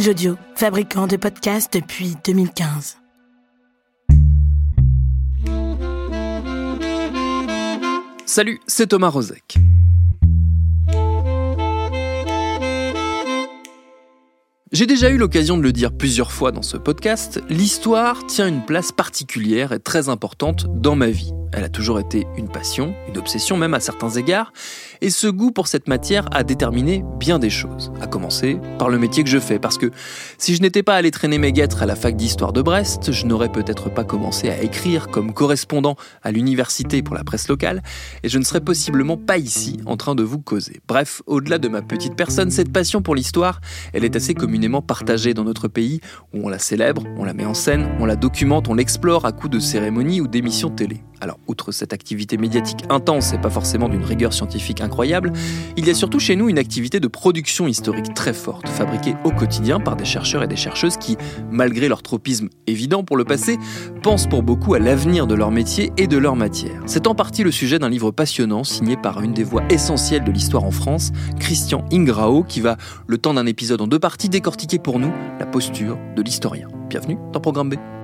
Binge fabricant de podcasts depuis 2015. Salut, c'est Thomas Rozek. J'ai déjà eu l'occasion de le dire plusieurs fois dans ce podcast, l'histoire tient une place particulière et très importante dans ma vie. Elle a toujours été une passion, une obsession même à certains égards, et ce goût pour cette matière a déterminé bien des choses, à commencer par le métier que je fais, parce que si je n'étais pas allé traîner mes guêtres à la fac d'histoire de Brest, je n'aurais peut-être pas commencé à écrire comme correspondant à l'université pour la presse locale, et je ne serais possiblement pas ici en train de vous causer. Bref, au-delà de ma petite personne, cette passion pour l'histoire, elle est assez communément partagée dans notre pays, où on la célèbre, on la met en scène, on la documente, on l'explore à coups de cérémonies ou d'émissions télé. Alors, outre cette activité médiatique intense et pas forcément d'une rigueur scientifique incroyable, il y a surtout chez nous une activité de production historique très forte, fabriquée au quotidien par des chercheurs et des chercheuses qui, malgré leur tropisme évident pour le passé, pensent pour beaucoup à l'avenir de leur métier et de leur matière. C'est en partie le sujet d'un livre passionnant signé par une des voix essentielles de l'histoire en France, Christian Ingrao, qui va, le temps d'un épisode en deux parties, décortiquer pour nous la posture de l'historien. Bienvenue dans Programme B.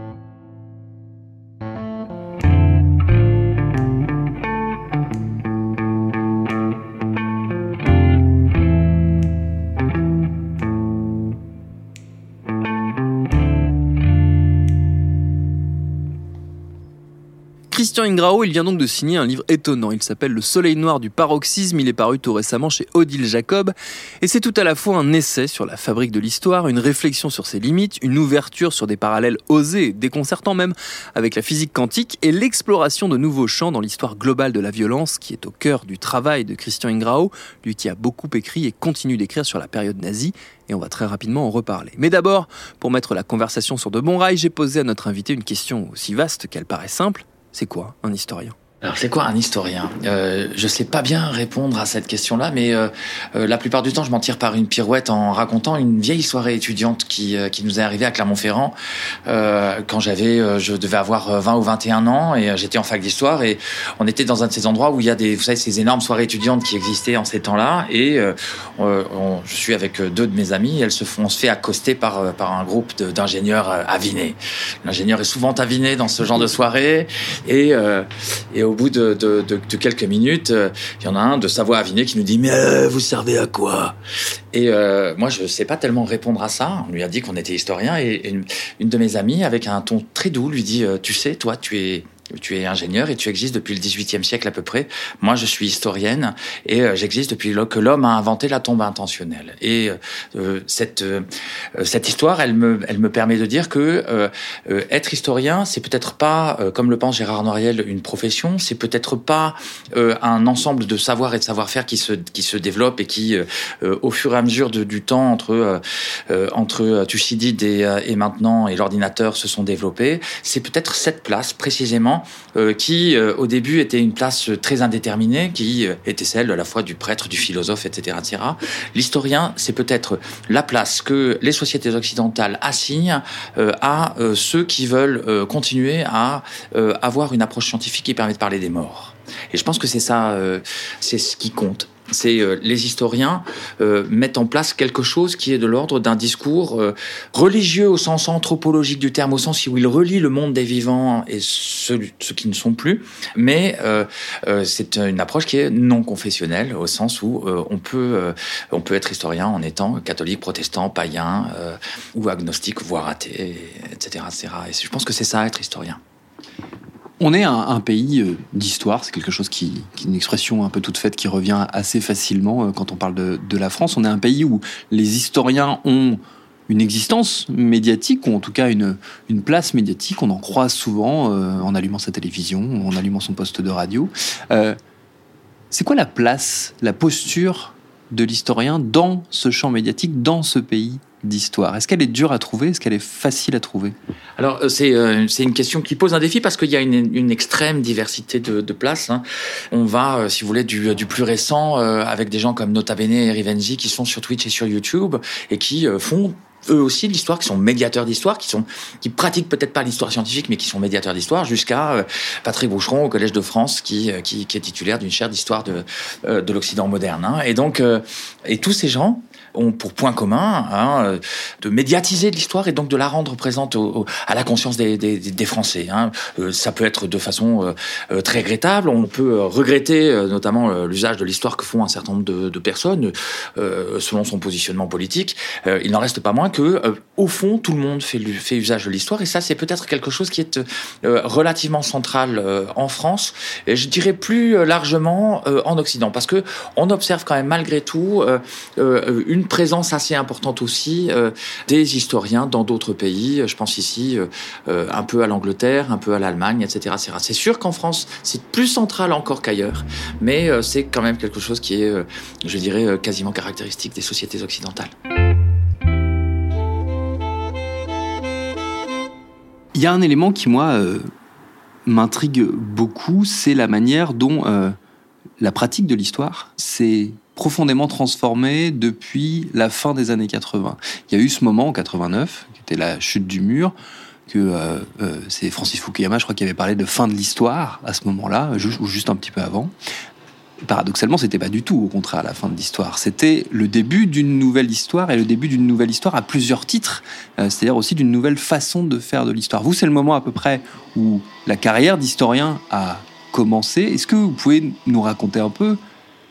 Christian Ingrao, il vient donc de signer un livre étonnant. Il s'appelle Le Soleil Noir du Paroxysme. Il est paru tout récemment chez Odile Jacob. Et c'est tout à la fois un essai sur la fabrique de l'histoire, une réflexion sur ses limites, une ouverture sur des parallèles osés, déconcertants même, avec la physique quantique et l'exploration de nouveaux champs dans l'histoire globale de la violence qui est au cœur du travail de Christian Ingrao, lui qui a beaucoup écrit et continue d'écrire sur la période nazie et on va très rapidement en reparler. Mais d'abord, pour mettre la conversation sur de bons rails, j'ai posé à notre invité une question aussi vaste qu'elle paraît simple. C'est quoi un historien? Alors c'est quoi un historien? Euh, Je sais pas bien répondre à cette question-là, mais euh, euh, la plupart du temps je m'en tire par une pirouette en racontant une vieille soirée étudiante qui, euh, qui nous est arrivée à Clermont-Ferrand euh, quand j'avais, je devais avoir 20 ou 21 ans et j'étais en fac d'histoire et on était dans un de ces endroits où il y a des, vous savez, ces énormes soirées étudiantes qui existaient en ces temps-là et je suis avec deux de mes amis, elles se font, on se fait accoster par par un groupe d'ingénieurs avinés. L'ingénieur est souvent aviné dans ce genre de soirée et et au bout de, quelques minutes, euh, il y en a un de sa voix avinée qui nous dit mais euh, vous servez à quoi? Et euh, moi je sais pas tellement répondre à ça. On lui a dit qu'on était historien et, une, de mes amies avec un ton très doux lui dit tu sais toi tu es tu es ingénieur et tu existes depuis le XVIIIe siècle à peu près. Moi, je suis historienne et euh, j'existe depuis que l'homme a inventé la tombe intentionnelle. Et euh, cette euh, cette histoire, elle me elle me permet de dire que euh, être historien, c'est peut-être pas, comme le pense Gérard Noriel, une profession. C'est peut-être pas un ensemble de savoir et de savoir-faire qui se qui se développe et qui, au fur et à mesure de, du temps entre entre Thucydide et, et maintenant et l'ordinateur se sont développés. C'est peut-être cette place précisément euh, qui euh, au début était une place très indéterminée, qui euh, était celle à la fois du prêtre, du philosophe, etc. etc. L'historien, c'est peut-être la place que les sociétés occidentales assignent à ceux qui veulent continuer à avoir une approche scientifique qui permet de parler des morts. Et je pense que c'est ça, c'est ce qui compte c'est euh, les historiens euh, mettent en place quelque chose qui est de l'ordre d'un discours euh, religieux au sens anthropologique du terme, au sens où il relie le monde des vivants et ceux, qui ne sont plus, mais c'est une approche qui est non confessionnelle au sens où on peut on peut être historien en étant catholique, protestant, païen ou agnostique, voire athée, etc., etc. Et je pense que c'est ça être historien. On est un, pays euh, d'histoire, c'est quelque chose qui, qui, est une expression un peu toute faite qui revient assez facilement euh, quand on parle de, de, la France. On est un pays où les historiens ont une existence médiatique, ou en tout cas une, une place médiatique. On en croise souvent euh, en allumant sa télévision, en allumant son poste de radio. Euh, C'est quoi la place, la posture de l'historien dans ce champ médiatique, dans ce pays d'histoire Est-ce qu'elle est dure à trouver? Est-ce qu'elle est facile à trouver? Alors, euh, euh, c'est une question qui pose un défi parce qu'il y a une, extrême diversité de, places. Hein. On va, euh, si vous voulez, du, plus récent avec des gens comme Nota Bene et Rivenzi qui sont sur Twitch et sur YouTube et qui font eux aussi de l'histoire, qui sont médiateurs d'histoire, qui sont qui pratiquent peut-être pas l'histoire scientifique, mais qui sont médiateurs d'histoire, jusqu'à Patrick Boucheron au Collège de France, qui, qui, est titulaire d'une chaire d'histoire de, de l'Occident moderne. Hein. Et donc, et tous ces gens ont pour point commun hein, euh, de médiatiser l'histoire et donc de la rendre présente à la conscience des, Français. Hein. Euh, ça peut être de façon euh, très regrettable. On peut regretter notamment l'usage de l'histoire que font un certain nombre de, de personnes selon son positionnement politique. il n'en reste pas moins que, au fond, tout le monde fait, fait usage de l'histoire et ça, c'est peut-être quelque chose qui est relativement central en France et je dirais plus largement en Occident parce que on observe quand même malgré tout une présence assez importante aussi euh, des historiens dans d'autres pays. Je pense ici euh, euh, un peu à l'Angleterre, un peu à l'Allemagne, etc. C'est sûr qu'en France, c'est plus central encore qu'ailleurs, mais c'est quand même quelque chose qui est, je dirais, quasiment caractéristique des sociétés occidentales. Il y a un élément qui, moi, m'intrigue beaucoup, c'est la manière dont la pratique de l'histoire s'est profondément transformé depuis la fin des années 80. Il y a eu ce moment en 89, qui était la chute du mur, que euh, euh, c'est Francis Fukuyama, je crois, qui avait parlé de fin de l'histoire à ce moment-là, ou juste un petit peu avant. Paradoxalement, c'était pas du tout, au contraire, la fin de l'histoire. C'était le début d'une nouvelle histoire et le début d'une nouvelle histoire à plusieurs titres, euh, c'est-à-dire aussi d'une nouvelle façon de faire de l'histoire. Vous, c'est le moment à peu près où la carrière d'historien a commencé. Est-ce que vous pouvez nous raconter un peu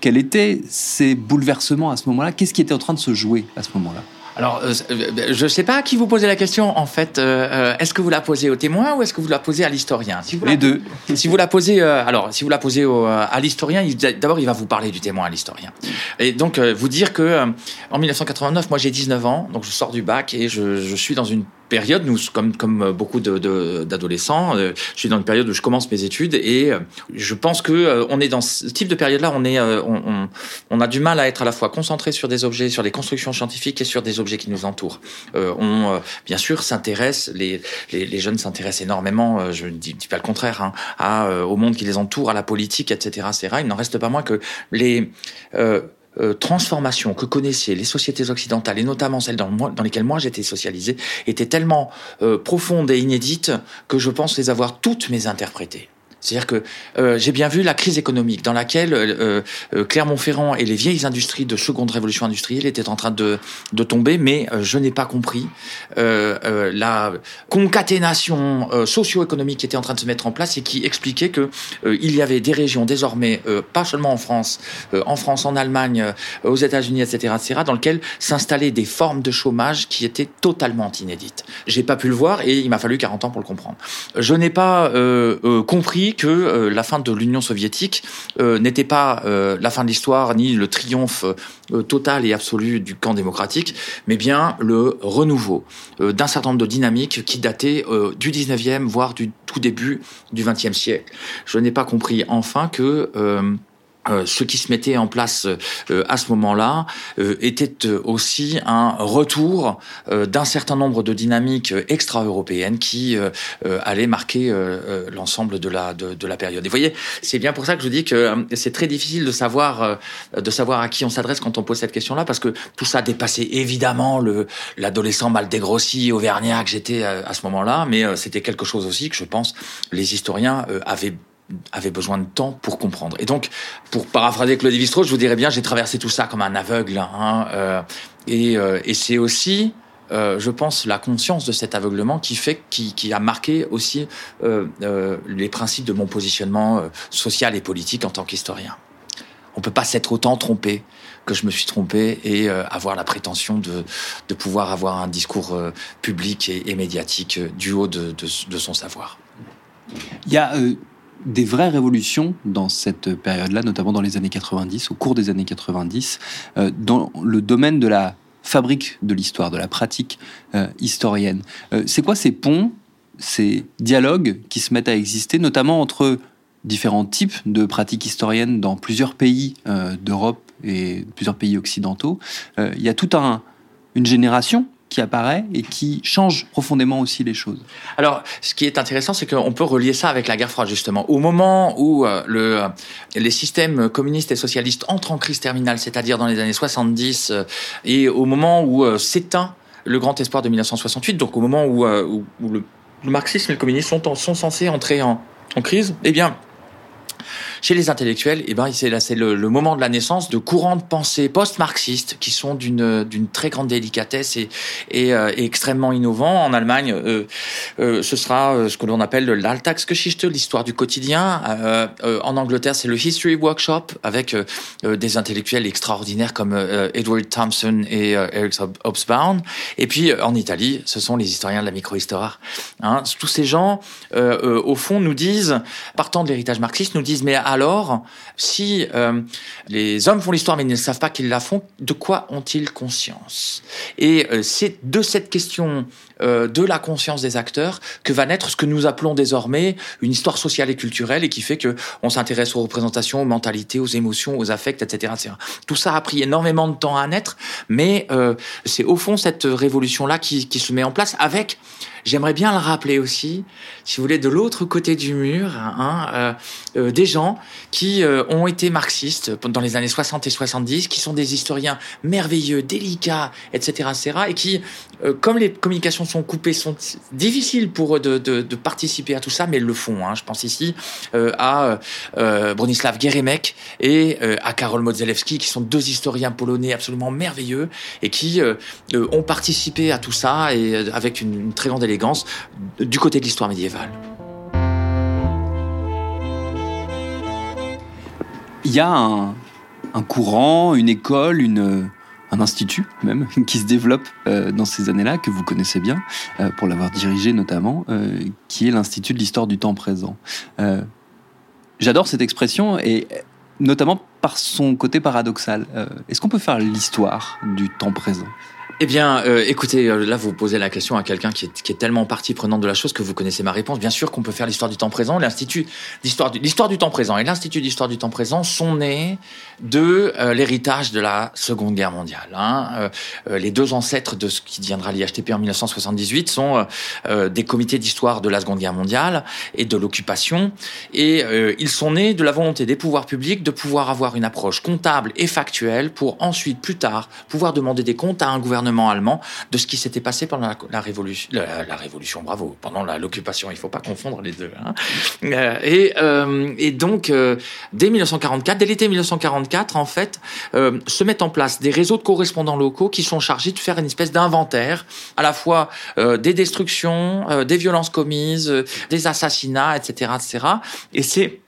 quels étaient ces bouleversements à ce moment-là? Qu'est-ce qui était en train de se jouer à ce moment-là? Alors, euh, euh, je ne sais pas à qui vous posez la question, en fait. Euh, est-ce que vous la posez au témoin ou est-ce que vous la posez à l'historien? Si Les deux. Si vous la posez, alors, si vous la posez à l'historien, d'abord, il va vous parler du témoin à l'historien. Et donc, vous dire que en 1989, moi, j'ai 19 ans, donc je sors du bac et je, je suis dans une période, nous, comme, comme beaucoup d'adolescents, euh, je suis dans une période où je commence mes études et euh, je pense que euh, on est dans ce type de période-là, on est, on, a du mal à être à la fois concentré sur des objets, sur des constructions scientifiques et sur des objets qui nous entourent. on, bien sûr, s'intéresse, les, les, jeunes s'intéressent énormément, je ne dis, dis, pas le contraire, hein, à, au monde qui les entoure, à la politique, etc., etc. Il n'en reste pas moins que les euh, transformation que connaissaient les sociétés occidentales, et notamment celles dans, lesquelles moi j'étais socialisé, étaient tellement euh, profondes et inédites que je pense les avoir toutes mésinterprétées. C'est-à-dire que euh, j'ai bien vu la crise économique dans laquelle euh, euh, Clermont-Ferrand et les vieilles industries de seconde révolution industrielle étaient en train de, de tomber, mais je n'ai pas compris la concaténation socio-économique qui était en train de se mettre en place et qui expliquait que il y avait des régions désormais, pas seulement en France, en France, en Allemagne, aux États-Unis, etc., etc., dans lesquelles s'installaient des formes de chômage qui étaient totalement inédites. J'ai pas pu le voir et il m'a fallu 40 ans pour le comprendre. Je n'ai pas compris que euh, la fin de l'Union soviétique euh, n'était pas euh, la fin de l'histoire ni le triomphe total et absolu du camp démocratique, mais bien le renouveau d'un certain nombre de dynamiques qui dataient du 19e, voire du tout début du 20e siècle. Je n'ai pas compris enfin que euh, ce qui se mettait en place euh, à ce moment-là euh, était aussi un retour d'un certain nombre de dynamiques extra-européennes qui allaient marquer l'ensemble de la de, de, la période. Et vous voyez, c'est bien pour ça que je dis que c'est très difficile de savoir de savoir à qui on s'adresse quand on pose cette question-là, parce que tout ça dépassait évidemment le l'adolescent mal dégrossi auvergnat que j'étais à, ce moment-là, mais c'était quelque chose aussi que je pense les historiens avaient avait besoin de temps pour comprendre. Et donc, pour paraphraser Claude Lévi-Strauss, je vous dirais bien, j'ai traversé tout ça comme un aveugle. Hein, euh, et, euh, et c'est aussi, euh, je pense, la conscience de cet aveuglement qui fait, qui, a marqué aussi les principes de mon positionnement social et politique en tant qu'historien. On peut pas s'être autant trompé que je me suis trompé et avoir la prétention de, pouvoir avoir un discours public et, médiatique du haut de, de, de son savoir. Il y a des vraies révolutions dans cette période-là, notamment dans les années 90, au cours des années 90, euh, dans le domaine de la fabrique de l'histoire, de la pratique euh, historienne. Euh, c'est quoi ces ponts, ces dialogues qui se mettent à exister, notamment entre différents types de pratiques historiennes dans plusieurs pays d'Europe et plusieurs pays occidentaux, il y a tout un, une génération apparaît et qui change profondément aussi les choses. Alors, ce qui est intéressant, c'est qu'on peut relier ça avec la guerre froide, justement. Au moment où euh, euh, les systèmes communistes et socialistes entrent en crise terminale, c'est-à-dire dans les années 70, euh, et au moment où s'éteint le grand espoir de 1968, donc au moment où, le, marxisme et le communisme sont, sont censés entrer en, en crise, eh bien, chez les intellectuels, eh ben, c'est là, c'est le, moment de la naissance de courants de pensée post-marxistes qui sont d'une d'une très grande délicatesse et, et, euh, extrêmement innovants. En Allemagne, euh, euh, ce sera ce que l'on appelle l'Alltagsgeschichte, l'histoire du quotidien. en Angleterre, c'est le History Workshop avec des intellectuels extraordinaires comme Edward Thompson et Eric Hobsbawm. Et puis en Italie, ce sont les historiens de la microhistoire. Hein. Tous ces gens, au fond, nous disent, partant de l'héritage marxiste, nous disent mais alors, si euh, les hommes font l'histoire mais ils ne savent pas qu'ils la font, de quoi ont-ils conscience? Et euh, c'est de cette question euh, de la conscience des acteurs que va naître ce que nous appelons désormais une histoire sociale et culturelle et qui fait que on s'intéresse aux représentations, aux mentalités, aux émotions, aux affects, etc.. Tout ça a pris énormément de temps à naître, mais c'est au fond cette révolution-là qui, se met en place avec J'aimerais bien le rappeler aussi, si vous voulez, de l'autre côté du mur, hein, euh, euh, des gens qui euh, ont été marxistes dans les années 60 et 70, qui sont des historiens merveilleux, délicats, etc., etc., et qui, comme les communications sont coupées, sont difficiles pour eux de, participer à tout ça, mais ils le font. Hein. Je pense ici à Bronislaw Geremek et à Karol Modzelewski, qui sont deux historiens polonais absolument merveilleux et qui ont participé à tout ça et avec une très grande élégance du côté de l'histoire médiévale. Il y a un, courant, une école, une, un institut même, qui se développe euh, dans ces années-là, que vous connaissez bien, euh, pour l'avoir dirigé notamment, euh, qui est l'Institut de l'histoire du temps présent. J'adore cette expression et notamment par son côté paradoxal. Est-ce qu'on peut faire l'histoire du temps présent? Eh bien, euh, écoutez, euh, là vous posez la question à quelqu'un qui est, tellement partie prenante de la chose que vous connaissez ma réponse. Bien sûr qu'on peut faire l'histoire du temps présent. L'institut d'histoire du, du temps présent et l'institut d'histoire du temps présent sont nés de euh, l'héritage de la Seconde Guerre mondiale. Hein. les deux ancêtres de ce qui deviendra l'IHTP en 1978 sont des comités d'histoire de la Seconde Guerre mondiale et de l'occupation, et ils sont nés de la volonté des pouvoirs publics de pouvoir avoir une approche comptable et factuelle pour ensuite, plus tard, pouvoir demander des comptes à un gouvernement allemand de ce qui s'était passé pendant la, révolution, la, révolution, bravo, pendant l'occupation. Il faut pas confondre les deux. Hein. Euh, et, euh, et, donc, euh, dès 1944, dès l'été 1944, en fait, se mettent en place des réseaux de correspondants locaux qui sont chargés de faire une espèce d'inventaire, à la fois des destructions, des violences commises, des assassinats, etc., etc. Et c'est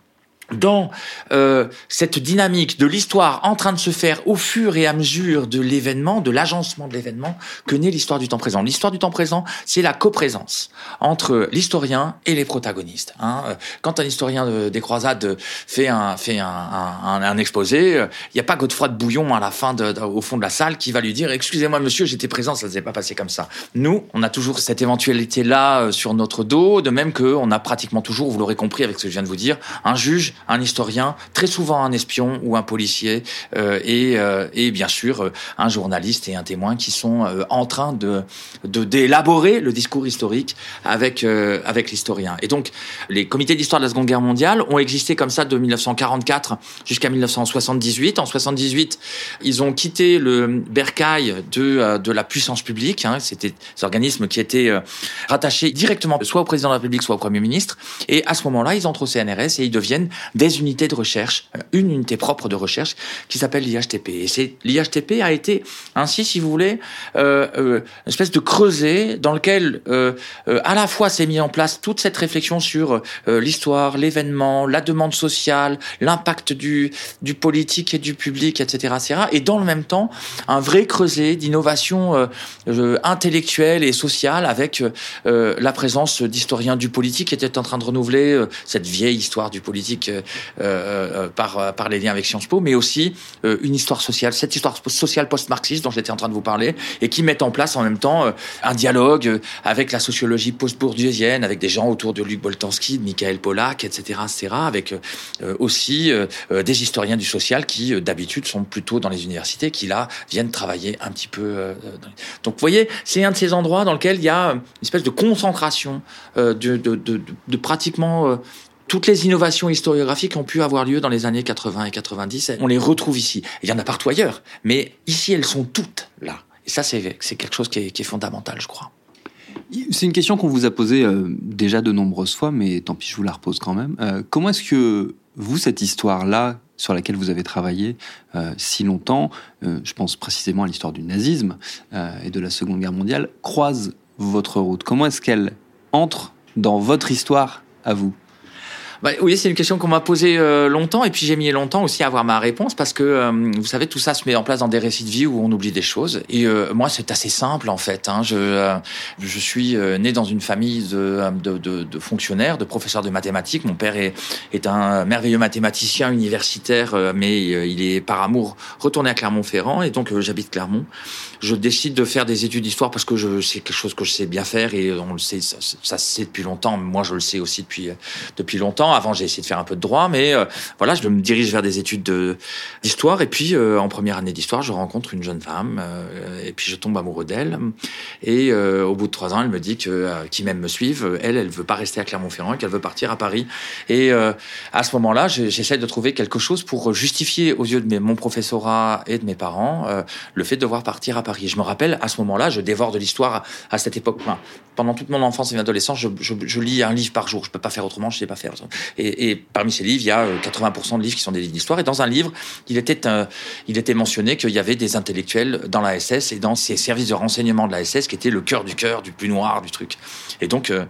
dans euh, cette dynamique de l'histoire en train de se faire au fur et à mesure de l'événement, de l'agencement de l'événement, que naît l'histoire du temps présent. L'histoire du temps présent, c'est la coprésence entre l'historien et les protagonistes. Hein. Quand un historien des croisades fait un fait un, un, un exposé, il n'y a pas Godefroy de Bouillon à la fin, au fond de la salle, qui va lui dire "Excusez-moi, monsieur, j'étais présent, ça ne s'est pas passé comme ça." Nous, on a toujours cette éventualité là euh, sur notre dos, de même que on a pratiquement toujours, vous l'aurez compris avec ce que je viens de vous dire, un juge un historien, très souvent un espion ou un policier, euh, et, euh, et, bien sûr euh, un journaliste et un témoin qui sont en train de d'élaborer le discours historique avec avec l'historien. Et donc les comités d'histoire de la Seconde Guerre mondiale ont existé comme ça de 1944 jusqu'à 1978. En 78, ils ont quitté le bercail de de la puissance publique. Hein. C'était des organismes qui étaient rattachés directement soit au président de la République, soit au Premier ministre. Et à ce moment-là, ils entrent au CNRS et ils deviennent des unités de recherche, euh, une unité propre de recherche qui s'appelle l'IHTP. Et l'IHTP a été ainsi, si vous voulez, euh, euh, une espèce de creuset dans lequel euh, euh, à la fois s'est mis en place toute cette réflexion sur euh, l'histoire, l'événement, la demande sociale, l'impact du du politique et du public, etc., etc. Et dans le même temps, un vrai creuset d'innovation intellectuelle et sociale avec la présence d'historiens du politique qui étaient en train de renouveler cette vieille histoire du politique par, par les liens avec Sciences Po, mais aussi une histoire sociale, cette histoire sociale post-marxiste dont j'étais en train de vous parler, et qui met en place en même temps un dialogue avec la sociologie post-bourdieusienne, avec des gens autour de Luc Boltanski, de Michael Pollack, etc., etc., avec aussi des historiens du social qui, d'habitude, sont plutôt dans les universités, qui là viennent travailler un petit peu. Donc, vous voyez, c'est un de ces endroits dans lequel il y a une espèce de concentration de pratiquement toutes les innovations historiographiques ont pu avoir lieu dans les années 80 et 90. On les retrouve ici. Il y en a partout ailleurs, mais ici, elles sont toutes là. Et ça, c'est quelque chose qui est, fondamental, je crois. C'est une question qu'on vous a posée euh, déjà de nombreuses fois, mais tant pis, je vous la repose quand même. Euh, comment est-ce que vous, cette histoire-là, sur laquelle vous avez travaillé euh, si longtemps, je pense précisément à l'histoire du nazisme et de la Seconde Guerre mondiale, croise votre route? Comment est-ce qu'elle entre dans votre histoire à vous? Bah, oui, c'est une question qu'on m'a posée euh, longtemps et puis j'ai mis longtemps aussi à avoir ma réponse parce que euh, vous savez tout ça se met en place dans des récits de vie où on oublie des choses et euh, moi c'est assez simple en fait. Hein. Je suis né dans une famille de, fonctionnaires, de professeurs de mathématiques. Mon père est un merveilleux mathématicien universitaire, mais il est par amour retourné à Clermont-Ferrand et donc j'habite Clermont. Je décide de faire des études d'histoire parce que c'est quelque chose que je sais bien faire et on le sait ça, ça se sait depuis longtemps. Moi je le sais aussi depuis depuis longtemps avant, j'ai essayé de faire un peu de droit, mais euh, voilà, je me dirige vers des études d'histoire. Et puis, euh, en première année d'histoire, je rencontre une jeune femme, euh, et puis je tombe amoureux d'elle. Et au bout de trois ans, elle me dit que qui même me suivent, elle, elle veut pas rester à Clermont-Ferrand qu'elle veut partir à Paris. Et à ce moment-là, j'essaie de trouver quelque chose pour justifier aux yeux de mes, mon professorat et de mes parents le fait de devoir partir à Paris. je me rappelle, à ce moment-là, je dévore de l'histoire à cette époque. Enfin, pendant toute mon enfance et mon adolescence, je, lis un livre par jour. Je peux pas faire autrement, je sais pas faire. Et, et, parmi ces livres, il y a 80% euh, de livres qui sont des livres d'histoire. Et dans un livre, il était, euh, il était mentionné qu'il y avait des intellectuels dans la SS et dans ces services de renseignement de la SS qui étaient le cœur du cœur, du plus noir du truc. Et donc, euh,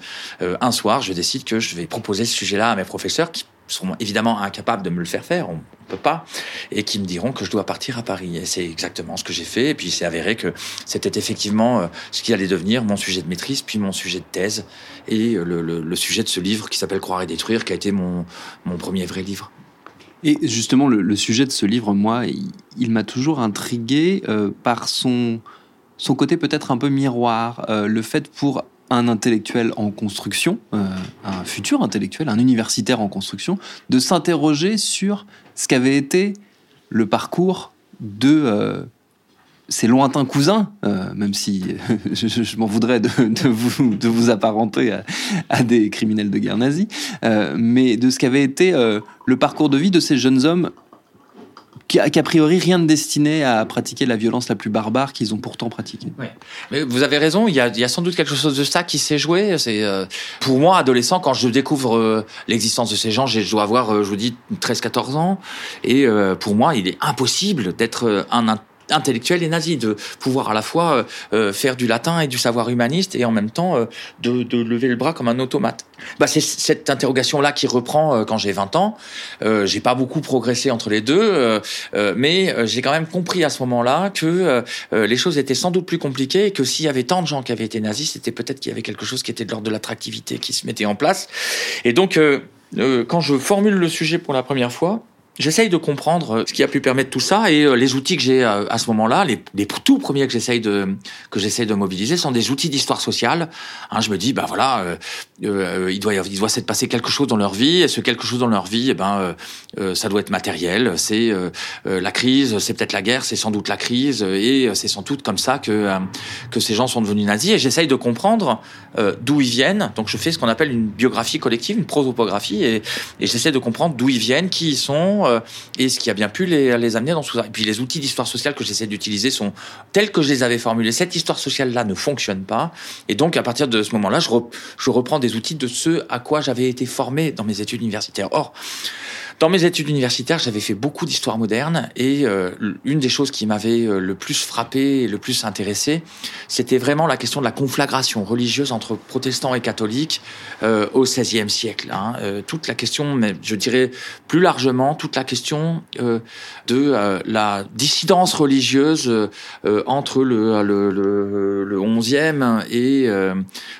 un soir, je décide que je vais proposer ce sujet-là à mes professeurs qui seront évidemment incapables de me le faire faire, on peut pas, et qui me diront que je dois partir à Paris. Et c'est exactement ce que j'ai fait. Et puis c'est avéré que c'était effectivement euh, ce qui allait devenir mon sujet de maîtrise, puis mon sujet de thèse, et le, le, sujet de ce livre qui s'appelle Croire et détruire, qui a été mon, premier vrai livre. Et justement, le, sujet de ce livre, moi, il, il m'a toujours intrigué euh, par son, son côté peut-être un peu miroir, euh, le fait pour un intellectuel en construction, euh, un futur intellectuel, un universitaire en construction, de s'interroger sur ce qu'avait été le parcours de euh, ses lointains cousins, euh, même si je, m'en voudrais de, vous, de vous apparenter à, à, des criminels de guerre nazis, euh, mais de ce qu'avait été euh, le parcours de vie de ces jeunes hommes qui, a priori rien de destiné à pratiquer la violence la plus barbare qu'ils ont pourtant pratiquée. Ouais. Mais vous avez raison, il y, a, y a sans doute quelque chose de ça qui s'est joué. C'est euh, pour moi adolescent quand je découvre euh, l'existence de ces gens, je dois avoir, euh, je vous dis, 13-14 ans, et euh, pour moi, il est impossible d'être un intellectuel et nazi, de pouvoir à la fois euh, faire du latin et du savoir humaniste et en même temps euh, de, de, lever le bras comme un automate. Bah, c'est cette interrogation-là qui reprend euh, quand j'ai 20 ans. Euh, j'ai pas beaucoup progressé entre les deux, euh, mais j'ai quand même compris à ce moment-là que les choses étaient sans doute plus compliquées et que s'il y avait tant de gens qui avaient été nazis, c'était peut-être qu'il y avait quelque chose qui était de l'ordre de l'attractivité qui se mettait en place. Et donc, quand je formule le sujet pour la première fois, J'essaye de comprendre euh, ce qui a pu permettre tout ça et euh, les outils que j'ai euh, à ce moment-là, les, les, tout premiers que j'essaye de que j'essaye de mobiliser sont des outils d'histoire sociale. Hein, je me dis, bah voilà, euh, euh, il doit il doit s'être passé quelque chose dans leur vie et ce quelque chose dans leur vie, eh ben euh, ça doit être matériel. C'est la crise, c'est peut-être la guerre, c'est sans doute la crise et c'est sans doute comme ça que que ces gens sont devenus nazis. Et j'essaye de comprendre d'où ils viennent. Donc je fais ce qu'on appelle une biographie collective, une prosopographie et, et j'essaie de comprendre d'où ils viennent, qui ils sont euh, et ce qui a bien pu les, amener dans ça. Et puis les outils d'histoire sociale que j'essaie d'utiliser sont tels que je les avais formulés. Cette histoire sociale-là ne fonctionne pas. Et donc, à partir de ce moment-là, je, re, je reprends des outils de ce à quoi j'avais été formé dans mes études universitaires. Or, Dans mes études universitaires, j'avais fait beaucoup d'histoire moderne et euh, une des choses qui m'avait euh, le plus frappé et le plus intéressé, c'était vraiment la question de la conflagration religieuse entre protestants et catholiques euh, au XVIe siècle. Hein. Euh, toute la question, mais je dirais plus largement, toute la question euh, de la dissidence religieuse entre le, le, le, le 11e et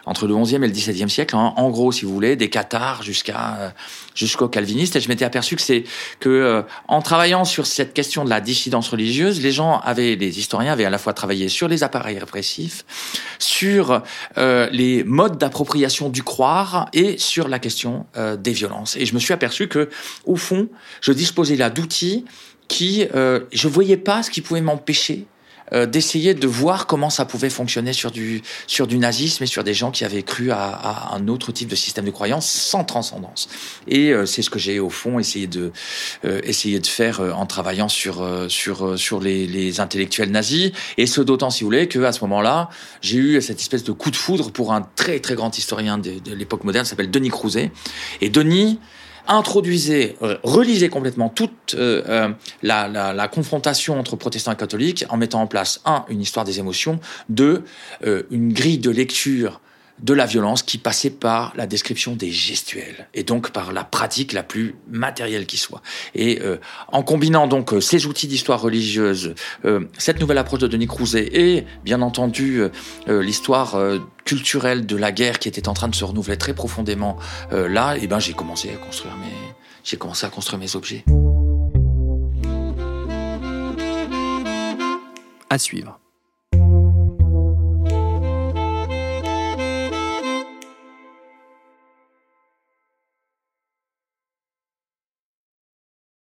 entre le 11e et le 17e siècle. Hein. En gros, si vous voulez, des cathares jusqu'à jusqu'aux calvinistes. Et je m'étais aperçu que c'est que euh, en travaillant sur cette question de la dissidence religieuse, les gens avaient, les historiens avaient à la fois travaillé sur les appareils répressifs, sur euh, les modes d'appropriation du croire et sur la question euh, des violences. Et je me suis aperçu que, au fond, je disposais là d'outils qui, je voyais pas ce qui pouvait m'empêcher euh, d'essayer de voir comment ça pouvait fonctionner sur du sur du nazisme et sur des gens qui avaient cru à, à un autre type de système de croyance sans transcendance. Et euh, c'est ce que j'ai au fond essayé de euh, essayer de faire en travaillant sur sur sur les, les intellectuels nazis. Et ce d'autant, si vous voulez, que à ce moment-là, j'ai eu cette espèce de coup de foudre pour un très très grand historien de, de l'époque moderne, s'appelle Denis Crouzet. Et Denis introduisait, euh, relisait complètement toute euh, euh, la, la, la, confrontation entre protestants et catholiques en mettant en place, un, une histoire des émotions, deux, une grille de lecture de la violence qui passait par la description des gestuels et donc par la pratique la plus matérielle qui soit. Et euh, en combinant donc euh, ces outils d'histoire religieuse, euh, cette nouvelle approche de Denis Crouzet et bien entendu l'histoire culturelle de la guerre qui était en train de se renouveler très profondément là, et eh ben j'ai commencé à construire mes j'ai commencé à construire mes objets. À suivre.